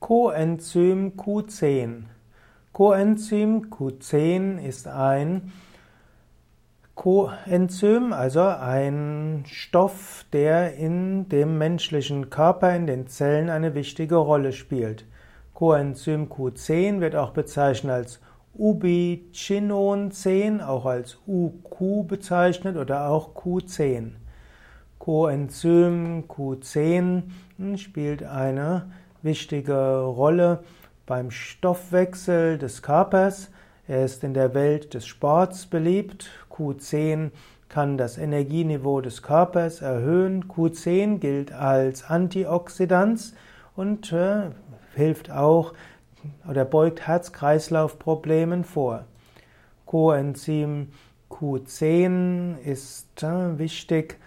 Coenzym Q10. Coenzym Q10 ist ein Coenzym, also ein Stoff, der in dem menschlichen Körper, in den Zellen eine wichtige Rolle spielt. Coenzym Q10 wird auch bezeichnet als Ubiquinon 10, auch als UQ bezeichnet oder auch Q10. Coenzym Q10 spielt eine wichtige Rolle beim Stoffwechsel des Körpers. Er ist in der Welt des Sports beliebt. Q10 kann das Energieniveau des Körpers erhöhen. Q10 gilt als Antioxidant und äh, hilft auch oder beugt Herz-Kreislauf-Problemen vor. Coenzym Q10 ist äh, wichtig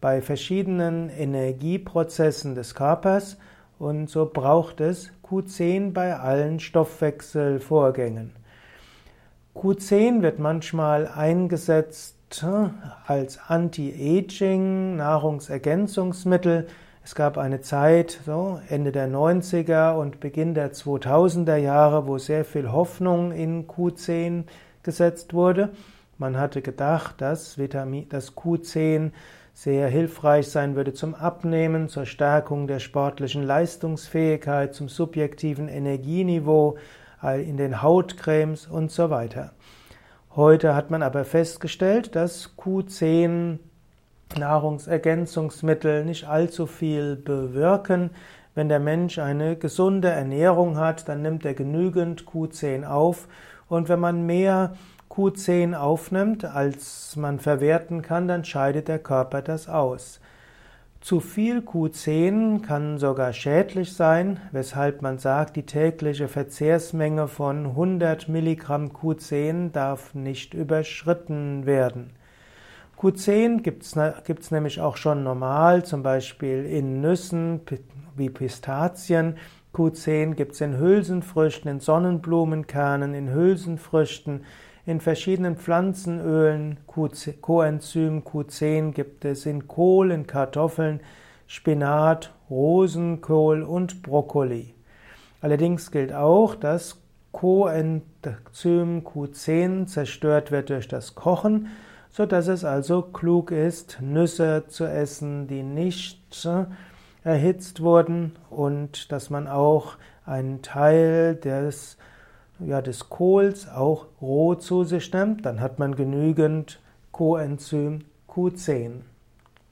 bei verschiedenen Energieprozessen des Körpers und so braucht es Q10 bei allen Stoffwechselvorgängen. Q10 wird manchmal eingesetzt äh, als Anti-Aging, Nahrungsergänzungsmittel. Es gab eine Zeit, so Ende der 90er und Beginn der 2000er Jahre, wo sehr viel Hoffnung in Q10 gesetzt wurde. Man hatte gedacht, dass, Vitamin, dass Q10 sehr hilfreich sein würde zum Abnehmen, zur Stärkung der sportlichen Leistungsfähigkeit, zum subjektiven Energieniveau in den Hautcremes und so weiter. Heute hat man aber festgestellt, dass Q10 Nahrungsergänzungsmittel nicht allzu viel bewirken. Wenn der Mensch eine gesunde Ernährung hat, dann nimmt er genügend Q10 auf. Und wenn man mehr Q10 aufnimmt, als man verwerten kann, dann scheidet der Körper das aus. Zu viel Q10 kann sogar schädlich sein, weshalb man sagt, die tägliche Verzehrsmenge von 100 Milligramm Q10 darf nicht überschritten werden. Q10 gibt es nämlich auch schon normal, zum Beispiel in Nüssen wie Pistazien. Q10 gibt es in Hülsenfrüchten, in Sonnenblumenkernen, in Hülsenfrüchten, in verschiedenen Pflanzenölen, Coenzym Q10 gibt es in Kohl, in Kartoffeln, Spinat, Rosenkohl und Brokkoli. Allerdings gilt auch, dass Coenzym Q10 zerstört wird durch das Kochen, so dass es also klug ist, Nüsse zu essen, die nicht äh, erhitzt wurden und dass man auch einen Teil des ja, des Kohls auch roh zu sich nimmt, dann hat man genügend Coenzym Q10.